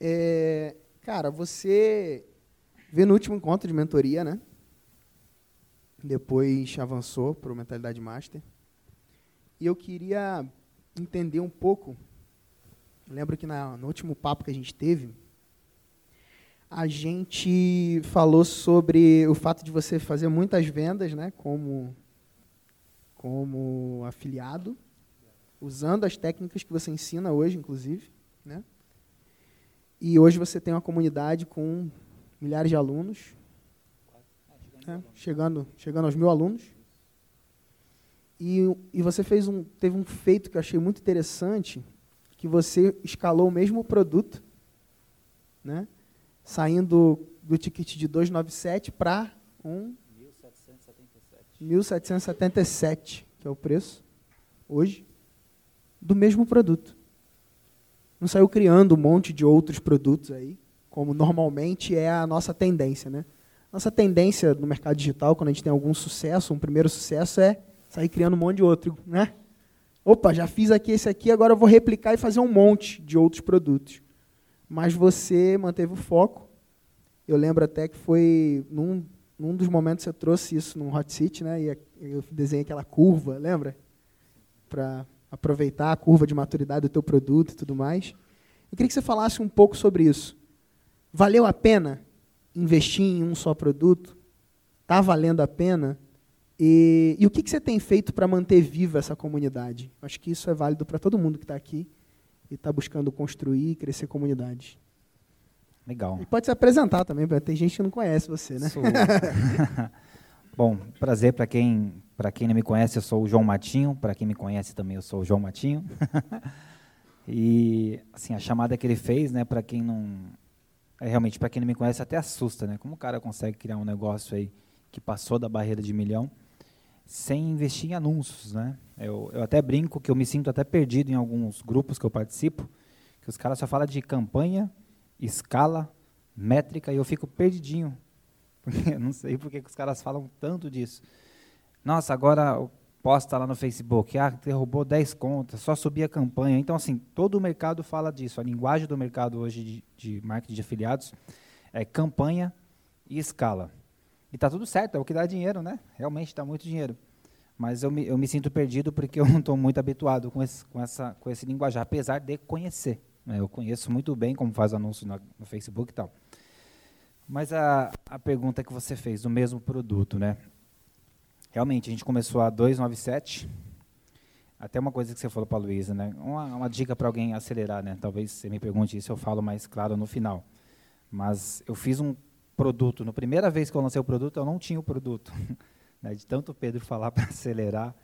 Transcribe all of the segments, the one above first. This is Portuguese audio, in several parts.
É, cara, você vê no último encontro de mentoria, né? Depois avançou para o Mentalidade Master. E eu queria entender um pouco. Lembro que na, no último papo que a gente teve, a gente falou sobre o fato de você fazer muitas vendas, né? Como, como afiliado, usando as técnicas que você ensina hoje, inclusive, né? E hoje você tem uma comunidade com milhares de alunos, né? chegando, chegando aos mil alunos. E, e você fez um, teve um feito que eu achei muito interessante, que você escalou o mesmo produto, né? saindo do ticket de 297 para um 1777. 1777, que é o preço hoje do mesmo produto não saiu criando um monte de outros produtos aí, como normalmente é a nossa tendência, né? Nossa tendência no mercado digital, quando a gente tem algum sucesso, um primeiro sucesso, é sair criando um monte de outro, né? Opa, já fiz aqui esse aqui, agora eu vou replicar e fazer um monte de outros produtos. Mas você manteve o foco. Eu lembro até que foi num, num dos momentos você trouxe isso no Hot City, né? E eu desenhei aquela curva, lembra? Para aproveitar a curva de maturidade do teu produto e tudo mais. Eu queria que você falasse um pouco sobre isso. Valeu a pena investir em um só produto? Está valendo a pena? E, e o que, que você tem feito para manter viva essa comunidade? Acho que isso é válido para todo mundo que está aqui e está buscando construir e crescer comunidade. Legal. E pode se apresentar também, porque tem gente que não conhece você, né? Sou... Bom, prazer para quem para quem não me conhece, eu sou o João Matinho. Para quem me conhece também, eu sou o João Matinho. e assim a chamada que ele fez, né? Para quem não é realmente para quem não me conhece até assusta, né? Como o cara consegue criar um negócio aí que passou da barreira de milhão sem investir em anúncios, né? Eu, eu até brinco que eu me sinto até perdido em alguns grupos que eu participo, que os caras só falam de campanha, escala, métrica e eu fico perdidinho. não sei porque que os caras falam tanto disso. Nossa, agora posta lá no Facebook, ah, derrubou 10 contas, só subia a campanha. Então, assim, todo o mercado fala disso. A linguagem do mercado hoje de, de marketing de afiliados é campanha e escala. E está tudo certo, é o que dá dinheiro, né? Realmente dá muito dinheiro. Mas eu me, eu me sinto perdido porque eu não estou muito habituado com esse, com, essa, com esse linguajar, apesar de conhecer. Né? Eu conheço muito bem como faz anúncio no, no Facebook e tal. Mas a, a pergunta que você fez, do mesmo produto, né? Realmente, a gente começou a 297. Até uma coisa que você falou para a Luísa, né? Uma, uma dica para alguém acelerar, né? Talvez você me pergunte isso, eu falo mais claro no final. Mas eu fiz um produto. Na primeira vez que eu lancei o produto, eu não tinha o produto. né? De tanto o Pedro falar para acelerar.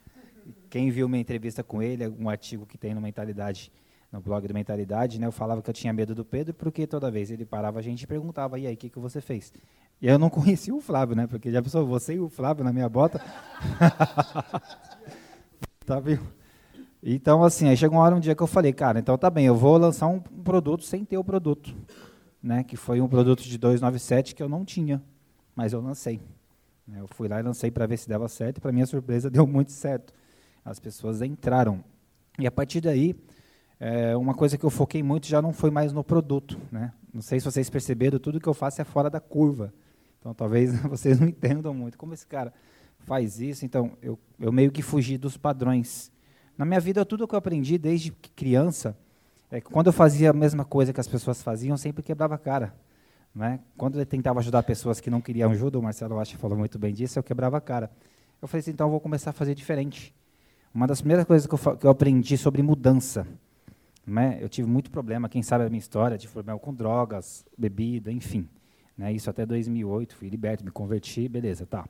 Quem viu minha entrevista com ele, um artigo que tem no Mentalidade, no blog do Mentalidade, né? Eu falava que eu tinha medo do Pedro, porque toda vez ele parava a gente e perguntava, e aí, o que, que você fez? E eu não conhecia o Flávio, né? Porque já pensou, você e o Flávio na minha bota. tá vendo? Então, assim, aí chegou uma hora, um dia que eu falei, cara, então tá bem, eu vou lançar um produto sem ter o produto. Né? Que foi um produto de 297 que eu não tinha, mas eu lancei. Né? Eu fui lá e lancei para ver se dava certo, e para minha surpresa deu muito certo. As pessoas entraram. E a partir daí, é, uma coisa que eu foquei muito já não foi mais no produto. Né? Não sei se vocês perceberam, tudo que eu faço é fora da curva. Então, talvez vocês não entendam muito como esse cara faz isso. Então, eu, eu meio que fugi dos padrões. Na minha vida, tudo que eu aprendi desde criança, é que quando eu fazia a mesma coisa que as pessoas faziam, eu sempre quebrava a cara. Né? Quando eu tentava ajudar pessoas que não queriam ajuda, o Marcelo que falou muito bem disso, eu quebrava a cara. Eu falei assim, então eu vou começar a fazer diferente. Uma das primeiras coisas que eu, que eu aprendi sobre mudança, né? eu tive muito problema, quem sabe a minha história, de problema com drogas, bebida, enfim. Né, isso até 2008, fui liberto, me converti, beleza, tá.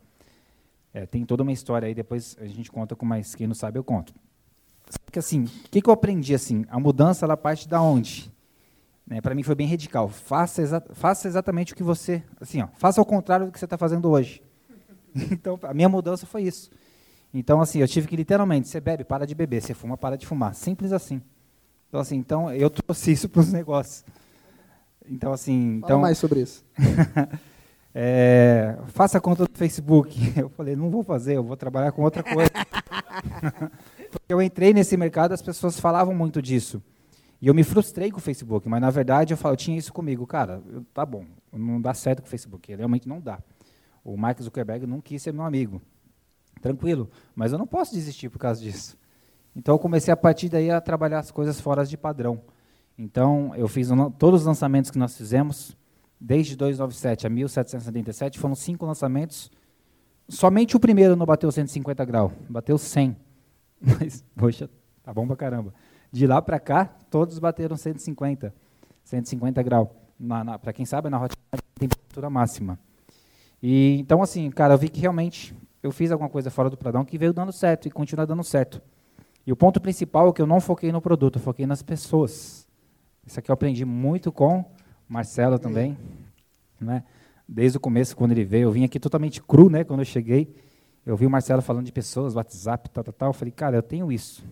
É, tem toda uma história aí, depois a gente conta com mais, quem não sabe eu conto. Só que assim, o que, que eu aprendi assim? A mudança, ela parte da onde? Né, para mim foi bem radical. Faça, exa faça exatamente o que você, assim, ó, faça ao contrário do que você está fazendo hoje. Então, a minha mudança foi isso. Então, assim, eu tive que literalmente, você bebe, para de beber, você fuma, para de fumar. Simples assim. Então, assim, então eu trouxe isso para os negócios. Então, assim. Fala então, mais sobre isso. é, faça a conta do Facebook. Eu falei, não vou fazer, eu vou trabalhar com outra coisa. Porque eu entrei nesse mercado, as pessoas falavam muito disso. E eu me frustrei com o Facebook, mas na verdade eu, falo, eu tinha isso comigo. Cara, eu, tá bom, não dá certo com o Facebook, realmente não dá. O Mark Zuckerberg não quis ser meu amigo. Tranquilo, mas eu não posso desistir por causa disso. Então eu comecei a partir daí a trabalhar as coisas fora de padrão. Então eu fiz todos os lançamentos que nós fizemos, desde 297 a 1777, foram cinco lançamentos. Somente o primeiro não bateu 150 graus, bateu 100. Mas, poxa, tá bom pra caramba. De lá para cá, todos bateram 150, 150 graus. Para quem sabe, na rotina de temperatura máxima. E então assim, cara, eu vi que realmente eu fiz alguma coisa fora do padrão que veio dando certo e continua dando certo. E o ponto principal é que eu não foquei no produto, eu foquei nas pessoas. Isso aqui eu aprendi muito com Marcelo também, né? Desde o começo, quando ele veio, eu vim aqui totalmente cru, né? Quando eu cheguei, eu vi o Marcelo falando de pessoas, WhatsApp, tal, tal, tal. Eu falei, cara, eu tenho isso.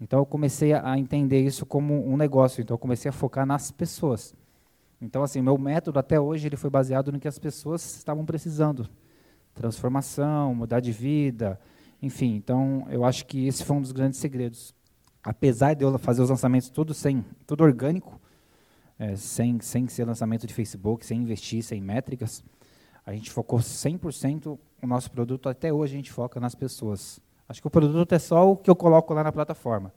Então eu comecei a entender isso como um negócio. Então eu comecei a focar nas pessoas. Então assim, meu método até hoje ele foi baseado no que as pessoas estavam precisando, transformação, mudar de vida, enfim. Então eu acho que esse foi um dos grandes segredos. Apesar de eu fazer os lançamentos tudo sem, tudo orgânico, é, sem sem ser lançamento de Facebook, sem investir, sem métricas, a gente focou 100% o nosso produto até hoje a gente foca nas pessoas. Acho que o produto é só o que eu coloco lá na plataforma.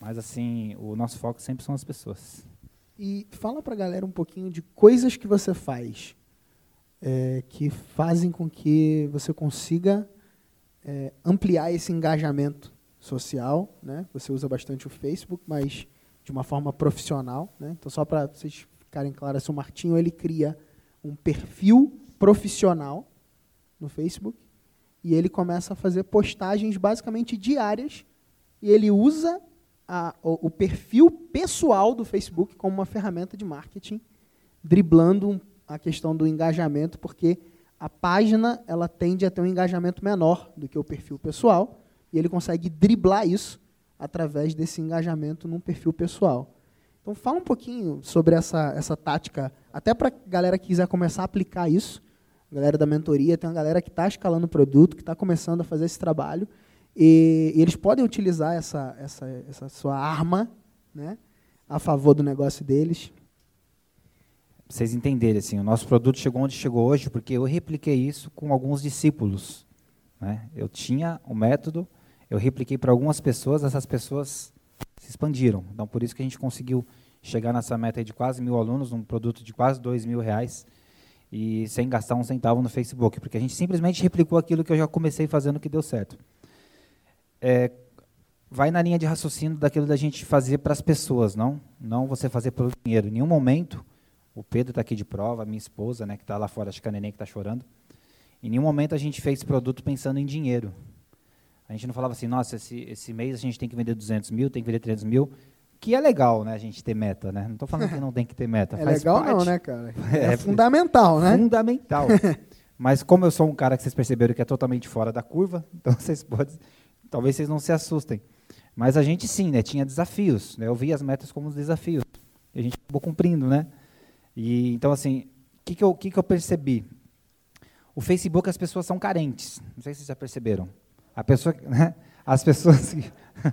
Mas, assim, o nosso foco sempre são as pessoas. E fala para a galera um pouquinho de coisas que você faz é, que fazem com que você consiga é, ampliar esse engajamento social. Né? Você usa bastante o Facebook, mas de uma forma profissional. Né? Então, só para vocês ficarem claros, o Martinho ele cria um perfil profissional no Facebook e ele começa a fazer postagens basicamente diárias e ele usa a, o, o, perfil pessoal do Facebook como uma ferramenta de marketing, driblando a questão do engajamento, porque a página ela tende a ter um engajamento menor do que o perfil pessoal e ele consegue driblar isso através desse engajamento num perfil pessoal. Então fala um pouquinho sobre essa, essa tática, até para a galera que quiser começar a aplicar isso, galera da mentoria, tem uma galera que está escalando o produto, que está começando a fazer esse trabalho, e, e, eles podem utilizar essa, essa, essa sua arma né, a favor do negócio deles. Vocês entenderem, assim, o nosso produto chegou onde chegou hoje porque eu repliquei isso com alguns discípulos. Né? Eu tinha o um método, eu repliquei para algumas pessoas, essas pessoas se expandiram. Então, por isso que a gente conseguiu chegar nessa meta de quase mil alunos, um produto de quase dois mil reais, e sem gastar um centavo no Facebook, porque a gente simplesmente replicou aquilo que eu já comecei fazendo que deu certo. É, vai na linha de raciocínio daquilo da gente fazer para as pessoas, não, não você fazer pelo dinheiro. Em nenhum momento, o Pedro está aqui de prova, minha esposa, né, que está lá fora, acho que a neném que está chorando. Em nenhum momento a gente fez produto pensando em dinheiro. A gente não falava assim, nossa, esse, esse mês a gente tem que vender 200 mil, tem que vender 300 mil que é legal, né, a gente ter meta, né? Não estou falando que não tem que ter meta. É legal parte. não, né, cara? É, é fundamental, né? Fundamental. Mas como eu sou um cara que vocês perceberam que é totalmente fora da curva, então vocês podem, talvez vocês não se assustem. Mas a gente sim, né, tinha desafios. Né? Eu via as metas como desafios. E a gente acabou cumprindo, né? E então assim, o que, que, eu, que, que eu percebi? O Facebook as pessoas são carentes. Não sei se vocês já perceberam. A pessoa, né? As pessoas que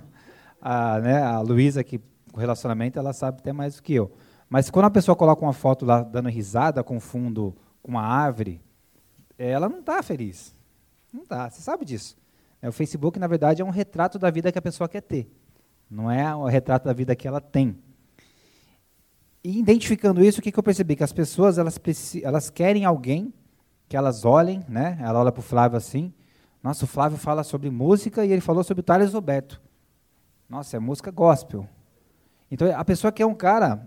a, né, a Luísa que com relacionamento, ela sabe até mais do que eu. Mas quando a pessoa coloca uma foto lá dando risada com fundo com uma árvore, ela não está feliz. Não está. Você sabe disso. É, o Facebook, na verdade, é um retrato da vida que a pessoa quer ter. Não é o retrato da vida que ela tem. E identificando isso, o que, que eu percebi? Que as pessoas elas, elas querem alguém que elas olhem, né? Ela olha para o Flávio assim. Nossa, o Flávio fala sobre música e ele falou sobre o Thales Roberto. Nossa, é música gospel. Então a pessoa quer um cara,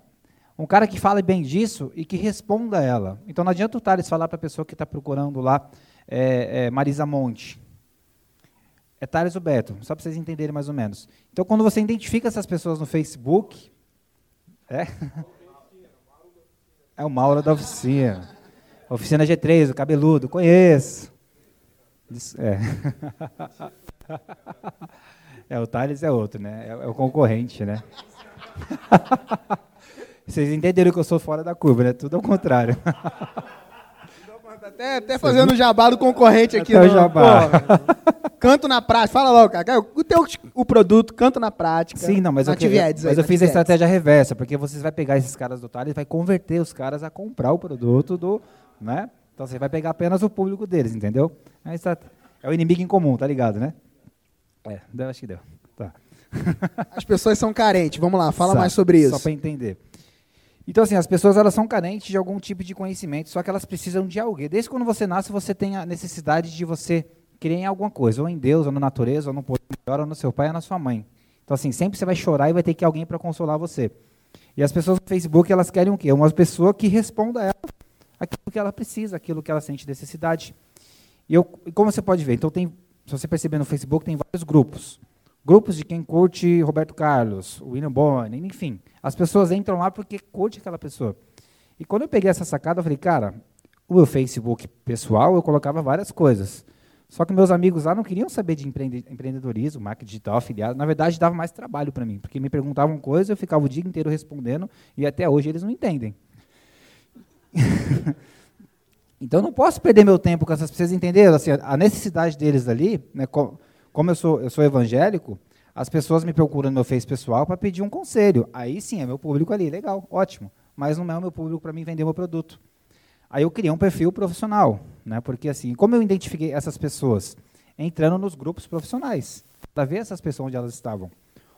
um cara que fale bem disso e que responda a ela. Então não adianta o Thales falar para a pessoa que está procurando lá é, é, Marisa Monte. É Thales Roberto, só para vocês entenderem mais ou menos. Então quando você identifica essas pessoas no Facebook, é, É o Mauro da oficina. Oficina G3, o cabeludo, conheço. É. é, o Thales é outro, né? É, é o concorrente, né? Vocês entenderam que eu sou fora da curva, né? Tudo ao contrário. Até, até fazendo o jabá do concorrente aqui. Até o jabá. Pô, canto na prática. Fala logo, cara. O teu o produto, canto na prática. Sim, não, mas, eu, eu, mas aí, eu fiz a estratégia reversa, porque vocês vai pegar esses caras do Thales e vai converter os caras a comprar o produto do, né? Então você vai pegar apenas o público deles, entendeu? É, é o inimigo em comum, tá ligado, né? É, deu, acho que deu. Tá. As pessoas são carentes. Vamos lá, fala mais sobre isso. Só para entender. Então, assim, as pessoas elas são carentes de algum tipo de conhecimento, só que elas precisam de alguém. Desde quando você nasce, você tem a necessidade de você crer em alguma coisa, ou em Deus, ou na natureza, ou no poder maior, ou no seu pai, ou na sua mãe. Então, assim, sempre você vai chorar e vai ter que alguém para consolar você. E as pessoas no Facebook, elas querem o quê? Uma pessoa que responda a ela aquilo que ela precisa, aquilo que ela sente necessidade. E eu, como você pode ver, então tem, se você perceber no Facebook, tem vários grupos grupos de quem curte Roberto Carlos, William Bonner, enfim. As pessoas entram lá porque curte aquela pessoa. E quando eu peguei essa sacada, eu falei, cara, o meu Facebook pessoal eu colocava várias coisas. Só que meus amigos lá não queriam saber de empreendedorismo, marketing digital, afiliado. Na verdade, dava mais trabalho para mim, porque me perguntavam coisas, eu ficava o dia inteiro respondendo e até hoje eles não entendem. então, não posso perder meu tempo com essas pessoas, entenderam? Assim, a necessidade deles ali, né, como eu sou, eu sou evangélico, as pessoas me procuram no meu Face pessoal para pedir um conselho. Aí sim, é meu público ali, legal, ótimo. Mas não é o meu público para mim vender meu produto. Aí eu criei um perfil profissional, né? Porque assim, como eu identifiquei essas pessoas entrando nos grupos profissionais, para ver essas pessoas onde elas estavam,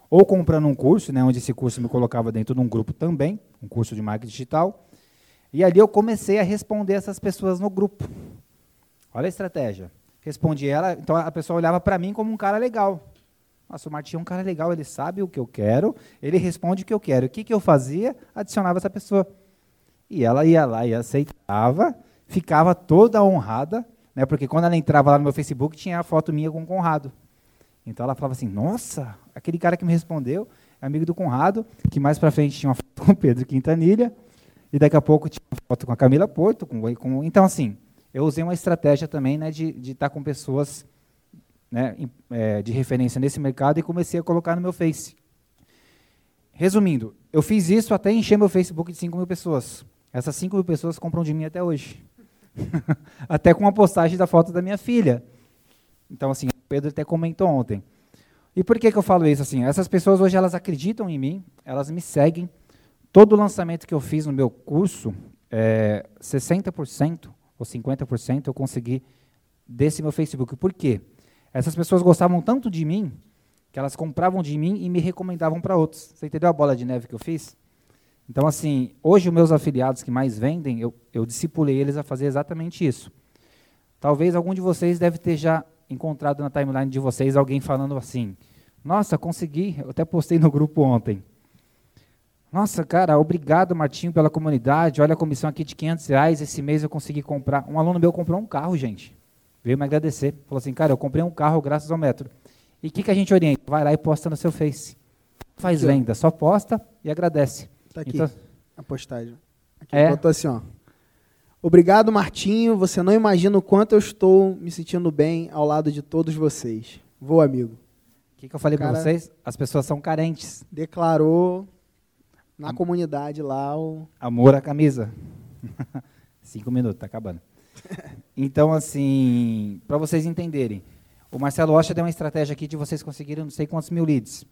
ou comprando um curso, né? Onde esse curso me colocava dentro de um grupo também, um curso de marketing digital. E ali eu comecei a responder essas pessoas no grupo. Olha a estratégia. Respondi ela, então a pessoa olhava para mim como um cara legal. Nossa, o Martinho é um cara legal, ele sabe o que eu quero, ele responde o que eu quero. O que, que eu fazia? Adicionava essa pessoa. E ela ia lá e aceitava, ficava toda honrada, né, porque quando ela entrava lá no meu Facebook, tinha a foto minha com o Conrado. Então ela falava assim: Nossa, aquele cara que me respondeu é amigo do Conrado, que mais para frente tinha uma foto com o Pedro Quintanilha, e daqui a pouco tinha uma foto com a Camila Porto. Com, com, então, assim, eu usei uma estratégia também né, de estar tá com pessoas né, é, de referência nesse mercado e comecei a colocar no meu Face. Resumindo, eu fiz isso até encher meu Facebook de 5 mil pessoas. Essas 5 mil pessoas compram de mim até hoje. até com a postagem da foto da minha filha. Então, assim, o Pedro até comentou ontem. E por que, que eu falo isso? Assim, essas pessoas hoje elas acreditam em mim, elas me seguem. Todo lançamento que eu fiz no meu curso, é, 60% ou 50% eu consegui desse meu Facebook. Por quê? Essas pessoas gostavam tanto de mim que elas compravam de mim e me recomendavam para outros. Você entendeu a bola de neve que eu fiz? Então, assim, hoje os meus afiliados que mais vendem, eu, eu discipulei eles a fazer exatamente isso. Talvez algum de vocês deve ter já encontrado na timeline de vocês alguém falando assim: Nossa, consegui, eu até postei no grupo ontem. Nossa, cara, obrigado, Martinho, pela comunidade. Olha a comissão aqui de 500 reais. Esse mês eu consegui comprar. Um aluno meu comprou um carro, gente. Veio me agradecer. Falou assim, cara, eu comprei um carro graças ao método. E o que, que a gente orienta? Vai lá e posta no seu Face. Faz aqui, venda, só posta e agradece. Tá aqui então, a postagem. Aqui é. botou assim, ó. Obrigado, Martinho. Você não imagina o quanto eu estou me sentindo bem ao lado de todos vocês. Vou, amigo. O que, que eu falei para vocês? As pessoas são carentes. Declarou na comunidade lá o. Amor à camisa. Cinco minutos, tá acabando. Então, assim, para vocês entenderem, o Marcelo Rocha deu uma estratégia aqui de vocês conseguirem não sei quantos mil leads.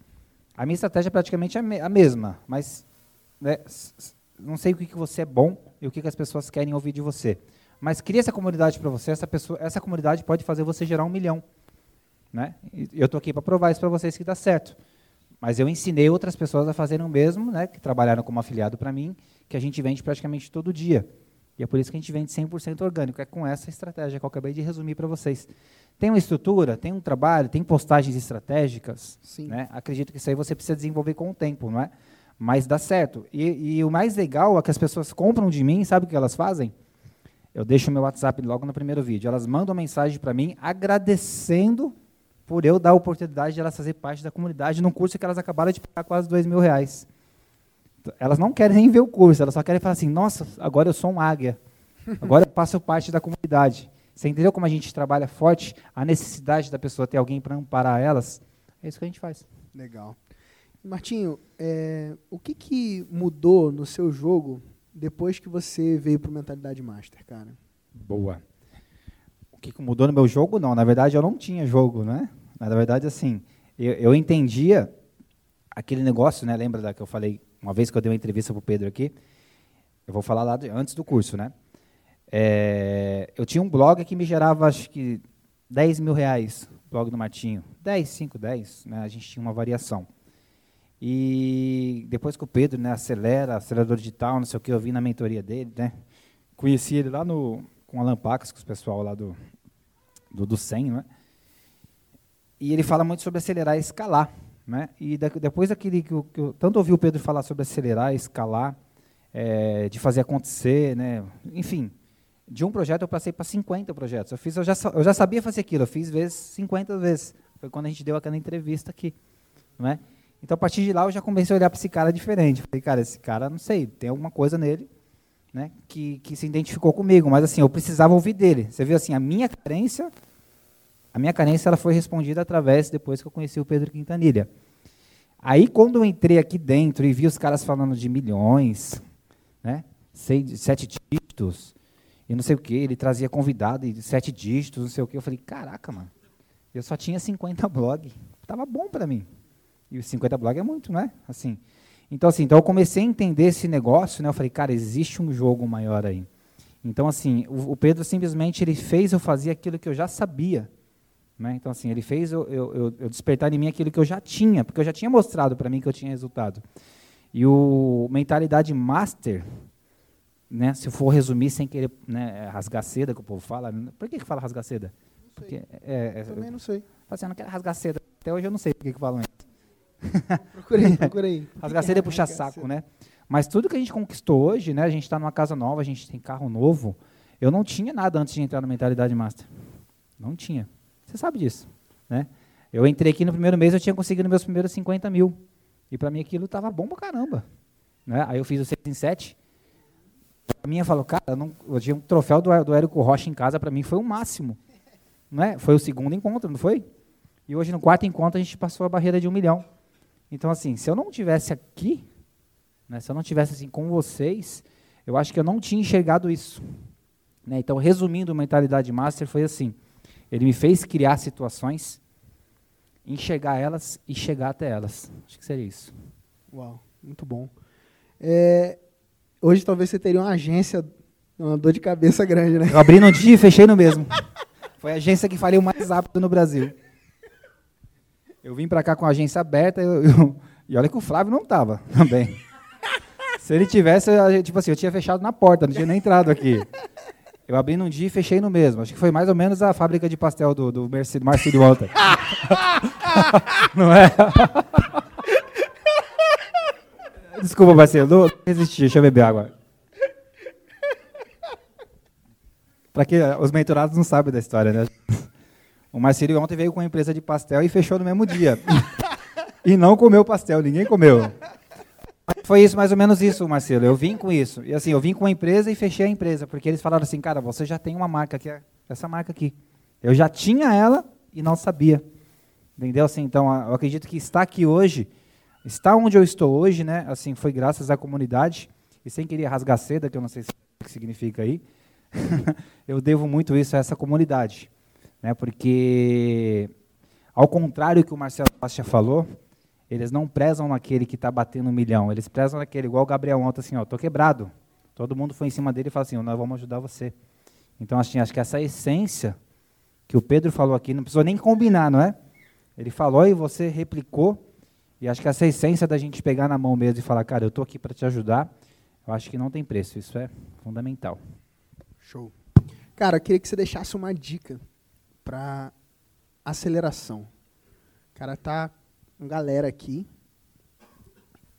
A minha estratégia é praticamente a mesma, mas né, não sei o que, que você é bom e o que, que as pessoas querem ouvir de você. Mas cria essa comunidade para você, essa, pessoa, essa comunidade pode fazer você gerar um milhão. Né? E eu estou aqui para provar isso para vocês que dá certo. Mas eu ensinei outras pessoas a fazerem o mesmo, né, que trabalharam como afiliado para mim, que a gente vende praticamente todo dia. E é por isso que a gente vende 100% orgânico. É com essa estratégia que eu acabei de resumir para vocês. Tem uma estrutura, tem um trabalho, tem postagens estratégicas. Sim. Né? Acredito que isso aí você precisa desenvolver com o tempo, não é? Mas dá certo. E, e o mais legal é que as pessoas compram de mim, sabe o que elas fazem? Eu deixo o meu WhatsApp logo no primeiro vídeo. Elas mandam mensagem para mim agradecendo por eu dar a oportunidade de elas fazer parte da comunidade num curso que elas acabaram de pagar quase dois mil reais. Elas não querem nem ver o curso, elas só querem falar assim: nossa, agora eu sou um águia. Agora eu faço parte da comunidade. Você entendeu como a gente trabalha forte a necessidade da pessoa ter alguém para amparar elas? É isso que a gente faz. Legal. Martinho, é, o que, que mudou no seu jogo depois que você veio para o Mentalidade Master, cara? Boa. O que, mudou no meu jogo? Não, na verdade eu não tinha jogo, né? Na verdade, assim, eu, eu entendia aquele negócio, né? Lembra da que eu falei uma vez que eu dei uma entrevista para o Pedro aqui? Eu vou falar lá de, antes do curso, né? É, eu tinha um blog que me gerava, acho que, 10 mil reais, blog do Martinho. 10, 5, 10, né? A gente tinha uma variação. E depois que o Pedro né, acelera, acelerador digital, não sei o que, eu vi na mentoria dele, né? Conheci ele lá no, com Alan Pax, com o pessoal lá do, do, do 100, né? E ele fala muito sobre acelerar e escalar. Né? E da, depois daquele que eu, que eu, tanto ouvi o Pedro falar sobre acelerar, escalar, é, de fazer acontecer, né? enfim, de um projeto eu passei para 50 projetos. Eu, fiz, eu, já, eu já sabia fazer aquilo, eu fiz vezes 50 vezes. Foi quando a gente deu aquela entrevista aqui. Não é? Então, a partir de lá, eu já comecei a olhar para esse cara diferente. Falei, cara, esse cara, não sei, tem alguma coisa nele né, que, que se identificou comigo. Mas, assim, eu precisava ouvir dele. Você viu, assim, a minha carência, a minha carência ela foi respondida através, depois que eu conheci o Pedro Quintanilha. Aí, quando eu entrei aqui dentro e vi os caras falando de milhões, né, seis, sete dígitos, e não sei o que, ele trazia convidado de sete dígitos, não sei o que, eu falei, caraca, mano, eu só tinha 50 blog, tava bom para mim. E os 50 blog é muito, né? Assim. Então, assim, então eu comecei a entender esse negócio, né? Eu falei, cara, existe um jogo maior aí. Então, assim, o, o Pedro simplesmente ele fez eu fazer aquilo que eu já sabia. Né? Então, assim, ele fez eu, eu, eu, despertar em mim aquilo que eu já tinha, porque eu já tinha mostrado para mim que eu tinha resultado. E o Mentalidade Master, né, se eu for resumir sem querer né, rasgar seda, que o povo fala. Por que, que fala rasgar seda? Porque, é, é, Também não sei. Assim, eu não quero rasgar seda. Até hoje eu não sei por que, que falam isso. procurei, procurei. Rasgaceira é puxar saco, né? Mas tudo que a gente conquistou hoje, né? A gente está numa casa nova, a gente tem carro novo. Eu não tinha nada antes de entrar na Mentalidade Master. Não tinha. Você sabe disso, né? Eu entrei aqui no primeiro mês, eu tinha conseguido meus primeiros 50 mil. E para mim aquilo estava bom pra caramba. Né? Aí eu fiz o 6 em 7. A minha falou, cara, não, eu tinha um troféu do, do Érico Rocha em casa, para mim foi o máximo. Né? Foi o segundo encontro, não foi? E hoje, no quarto encontro, a gente passou a barreira de um milhão. Então, assim, se eu não tivesse aqui, né, se eu não tivesse assim com vocês, eu acho que eu não tinha enxergado isso. Né? Então, resumindo, mentalidade master foi assim: ele me fez criar situações, enxergar elas e chegar até elas. Acho que seria isso. Uau, muito bom. É, hoje talvez você teria uma agência, uma dor de cabeça grande, né? Eu abri no dia e fechei no mesmo. Foi a agência que faliu mais rápido no Brasil. Eu vim para cá com a agência aberta eu, eu, e olha que o Flávio não estava também. Se ele tivesse, eu, tipo assim, eu tinha fechado na porta, não tinha nem entrado aqui. Eu abri num dia e fechei no mesmo. Acho que foi mais ou menos a fábrica de pastel do, do Marcelo Walter. não é? Desculpa, Marcelo, não resisti, deixa eu beber água. Para que os mentorados não sabem da história, né? O Marcelo ontem veio com uma empresa de pastel e fechou no mesmo dia. e não comeu pastel, ninguém comeu. Foi isso, mais ou menos isso, Marcelo. Eu vim com isso. E assim, eu vim com a empresa e fechei a empresa, porque eles falaram assim, cara, você já tem uma marca que é essa marca aqui. Eu já tinha ela e não sabia. Entendeu? Assim, então, eu acredito que estar aqui hoje, estar onde eu estou hoje, né? Assim, foi graças à comunidade e sem querer rasgar seda, que eu não sei o que significa aí. eu devo muito isso a essa comunidade. Né, porque, ao contrário do que o Marcelo Bastia falou, eles não prezam naquele que está batendo um milhão, eles prezam naquele, igual o Gabriel ontem, assim, ó, estou quebrado. Todo mundo foi em cima dele e falou assim, nós vamos ajudar você. Então, assim, acho que essa essência que o Pedro falou aqui, não precisou nem combinar, não é? Ele falou e você replicou, e acho que essa essência da gente pegar na mão mesmo e falar, cara, eu estou aqui para te ajudar, eu acho que não tem preço, isso é fundamental. Show. Cara, eu queria que você deixasse uma dica para aceleração. Cara, tá com galera aqui.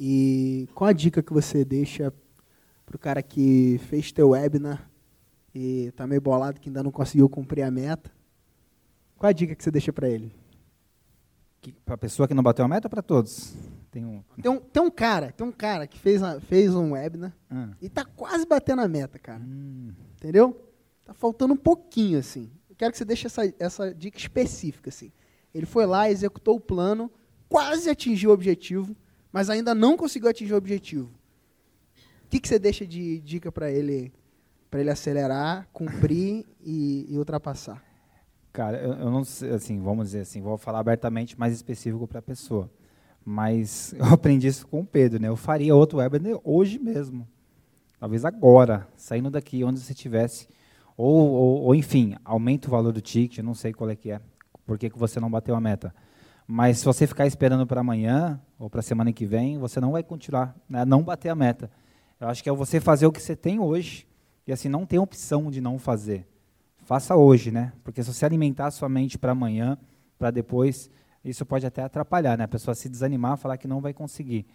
E qual a dica que você deixa pro cara que fez teu webinar e tá meio bolado que ainda não conseguiu cumprir a meta? Qual a dica que você deixa para ele? Para a pessoa que não bateu a meta ou para todos? Tem um. Tem um, tem um cara, tem um cara que fez, a- fez um webinar Ah. e tá quase batendo a meta, cara. Hum, Entendeu? Tá faltando um pouquinho, assim. Quero que você deixe essa, essa dica específica, assim. Ele foi lá, executou o plano, quase atingiu o objetivo, mas ainda não conseguiu atingir o objetivo. O que, que você deixa de dica para ele, para ele acelerar, cumprir e, e ultrapassar? Cara, eu, eu não sei, assim, vamos dizer assim, vou falar abertamente mais específico para a pessoa. Mas eu aprendi isso com o Pedro, né? Eu faria outro webinar hoje mesmo. Talvez agora, saindo daqui, onde você estivesse. Ou, ou, ou, enfim, aumenta o valor do ticket, não sei qual é que é, por que você não bateu a meta. Mas se você ficar esperando para amanhã ou para a semana que vem, você não vai continuar, né, não bater a meta. Eu acho que é você fazer o que você tem hoje e assim não tem opção de não fazer. Faça hoje, né? Porque se você alimentar a sua mente para amanhã, para depois, isso pode até atrapalhar, né? A pessoa se desanimar, falar que não vai conseguir.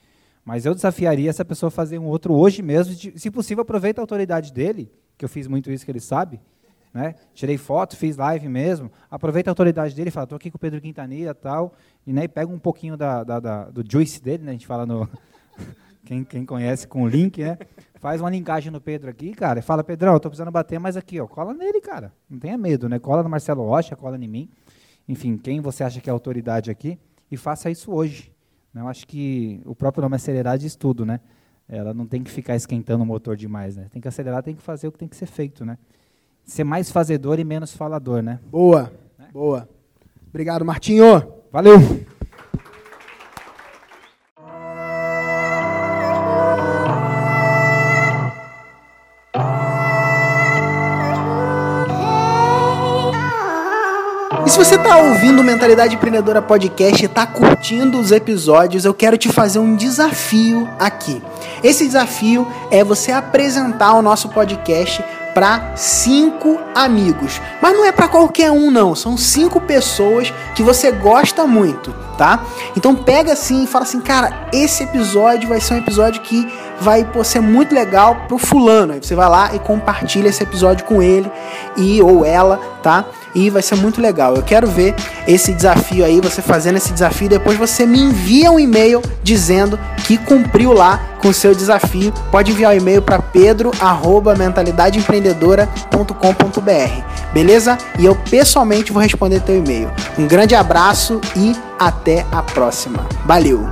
Mas eu desafiaria essa pessoa a fazer um outro hoje mesmo, se possível, aproveita a autoridade dele, que eu fiz muito isso que ele sabe, né? Tirei foto, fiz live mesmo. Aproveita a autoridade dele e fala, estou aqui com o Pedro Quintanilha tal, e né, pega um pouquinho da, da- da- do juice dele, né? A gente fala no quem, quem conhece com o link, né? Faz uma linkagem no Pedro aqui, cara, e fala, Pedrão, eu tô precisando bater, mas aqui, ó, cola nele, cara. Não tenha medo, né? Cola no Marcelo Rocha, cola em mim. Enfim, quem você acha que é autoridade aqui, e faça isso hoje. né? Eu acho que o próprio nome acelerar diz tudo, né? Ela não tem que ficar esquentando o motor demais, né? Tem que acelerar, tem que fazer o que tem que ser feito, né? Ser mais fazedor e menos falador, né? Boa, boa. Obrigado, Martinho. Valeu! Você está ouvindo Mentalidade Empreendedora Podcast e está curtindo os episódios, eu quero te fazer um desafio aqui. Esse desafio é você apresentar o nosso podcast para cinco amigos. Mas não é para qualquer um, não. São cinco pessoas que você gosta muito, tá? Então pega assim e fala assim, cara, esse episódio vai ser um episódio que vai pô, ser muito legal pro fulano. Aí você vai lá e compartilha esse episódio com ele e ou ela, tá? E vai ser muito legal. Eu quero ver esse desafio aí, você fazendo esse desafio. Depois você me envia um e-mail dizendo que cumpriu lá com o seu desafio. Pode enviar o e-mail para pedro@mentalidadeempreendedora.com.br. Beleza? E eu pessoalmente vou responder teu e-mail. Um grande abraço e até a próxima. Valeu.